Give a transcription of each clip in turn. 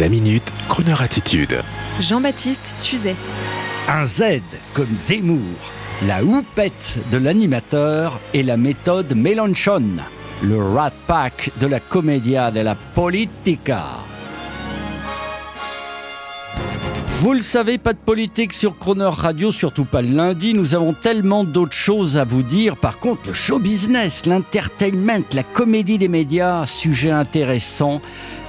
La minute, Kroneur attitude. Jean-Baptiste Tuzet. Un Z comme Zemmour, la houppette de l'animateur et la méthode Mélenchon, le rat pack de la commedia de la politica. Vous le savez, pas de politique sur Croner Radio, surtout pas le lundi. Nous avons tellement d'autres choses à vous dire. Par contre, le show business, l'entertainment, la comédie des médias, sujet intéressant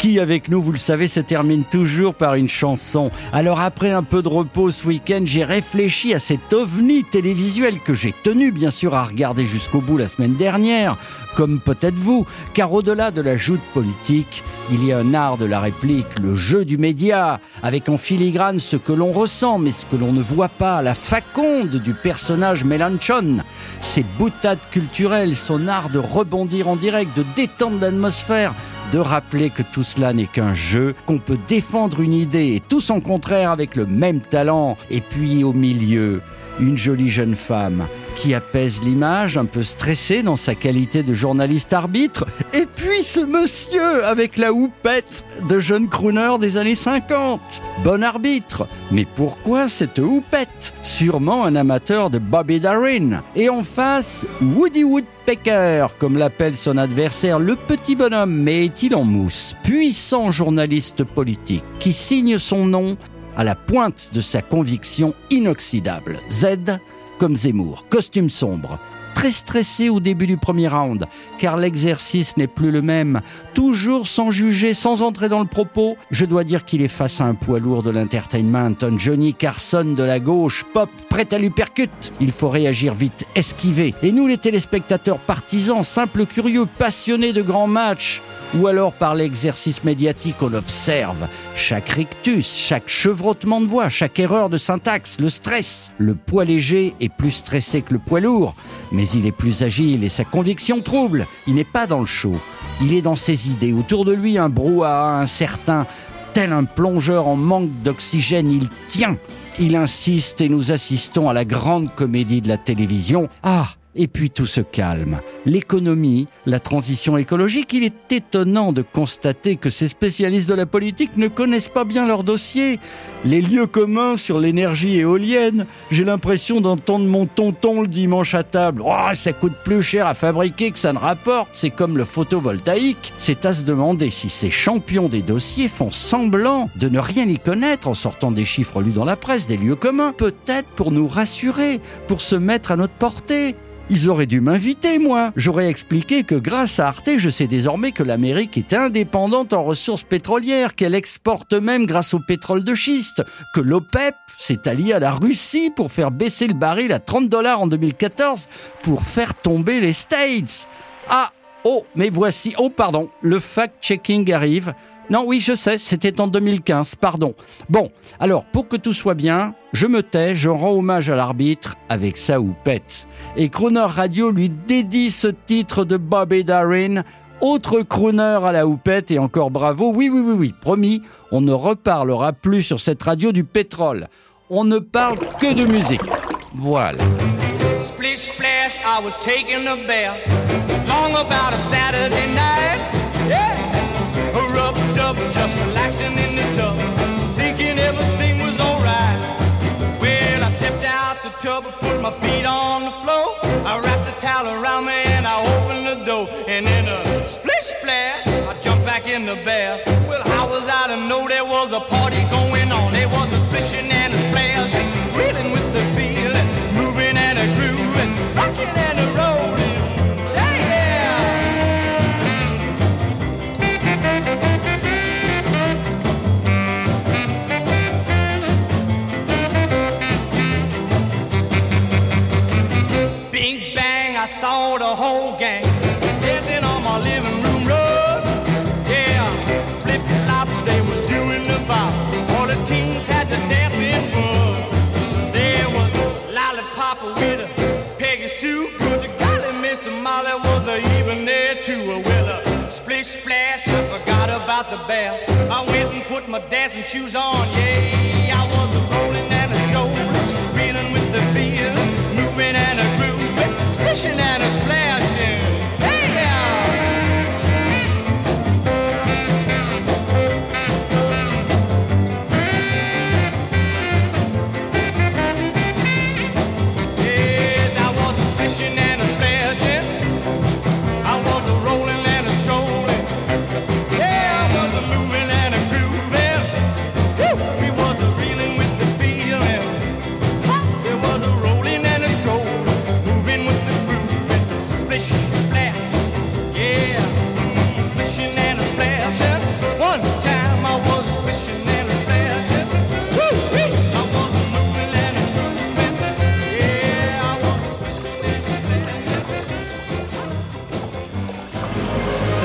qui, avec nous, vous le savez, se termine toujours par une chanson. Alors après un peu de repos ce week-end, j'ai réfléchi à cet ovni télévisuel que j'ai tenu, bien sûr, à regarder jusqu'au bout la semaine dernière, comme peut-être vous, car au-delà de la joute politique, il y a un art de la réplique, le jeu du média, avec en filigrane ce que l'on ressent, mais ce que l'on ne voit pas, la faconde du personnage Mélenchon, ses boutades culturelles, son art de rebondir en direct, de détendre l'atmosphère, de rappeler que tout cela n'est qu'un jeu, qu'on peut défendre une idée et tout son contraire avec le même talent, et puis au milieu, une jolie jeune femme qui apaise l'image, un peu stressée dans sa qualité de journaliste arbitre, et puis ce monsieur avec la houppette de jeune crooner des années 50. Bon arbitre, mais pourquoi cette houppette Sûrement un amateur de Bobby Darin. Et en face, Woody Woodpecker, comme l'appelle son adversaire, le petit bonhomme, mais est-il en mousse? Puissant journaliste politique qui signe son nom à la pointe de sa conviction inoxydable. Z comme Zemmour, costume sombre, très stressé au début du premier round, car l'exercice n'est plus le même. Toujours sans juger, sans entrer dans le propos, je dois dire qu'il est face à un poids lourd de l'entertainment, un Johnny Carson de la gauche, pop, prêt à lui percute. Il faut réagir vite, esquiver. Et nous, les téléspectateurs partisans, simples curieux, passionnés de grands matchs, ou alors par l'exercice médiatique, on observe chaque rictus, chaque chevrotement de voix, chaque erreur de syntaxe, le stress. Le poids léger est plus stressé que le poids lourd, mais il est plus agile et sa conviction trouble. Il n'est pas dans le show, il est dans ses idées. Autour de lui, un brouhaha incertain, tel un plongeur en manque d'oxygène, il tient. Il insiste et nous assistons à la grande comédie de la télévision. Ah, et puis tout se calme. L'économie, la transition écologique, il est étonnant de constater que ces spécialistes de la politique ne connaissent pas bien leur dossier. Les lieux communs sur l'énergie éolienne, j'ai l'impression d'entendre mon tonton le dimanche à table. Oh, ça coûte plus cher à fabriquer que ça ne rapporte, c'est comme le photovoltaïque. C'est à se demander si ces champions des dossiers font semblant de ne rien y connaître en sortant des chiffres lus dans la presse des lieux communs, peut-être pour nous rassurer, pour se mettre à notre portée. Ils auraient dû m'inviter, moi. J'aurais expliqué que grâce à Arte, je sais désormais que l'Amérique est indépendante en ressources pétrolières, qu'elle exporte même grâce au pétrole de schiste, que l'OPEP s'est allié à la Russie pour faire baisser le baril à 30 dollars en 2014 pour faire tomber les States. Ah, oh, mais voici, oh pardon, le fact-checking arrive. Non, oui, je sais, c'était en 2015, pardon. Bon, alors, pour que tout soit bien, je me tais, je rends hommage à l'arbitre avec sa houppette. Et Crooner Radio lui dédie ce titre de Bobby Darin, autre crooner à la houppette et encore bravo. Oui, oui, oui, oui, promis, on ne reparlera plus sur cette radio du pétrole. On ne parle que de musique. Voilà. Splish splash, I was taking a bath. Just relaxing in the tub, thinking everything was alright. Well, I stepped out the tub, put my feet on the floor. I wrapped the towel around me and I opened the door. And in a splish splash, I jumped back in the bath. Well, how was I to know there was a party going saw the whole gang dancing on my living room rug. Yeah, flip flop, they was doing the bop. All the teens had the dancing bug. There was Lollipop with a Peggy Sue. Good golly, Miss Molly was even there too. Well, a splish splash, I forgot about the bath. I went and put my dancing shoes on. Yeah, I was a rolling and a strolling, reeling with the a musician and his player.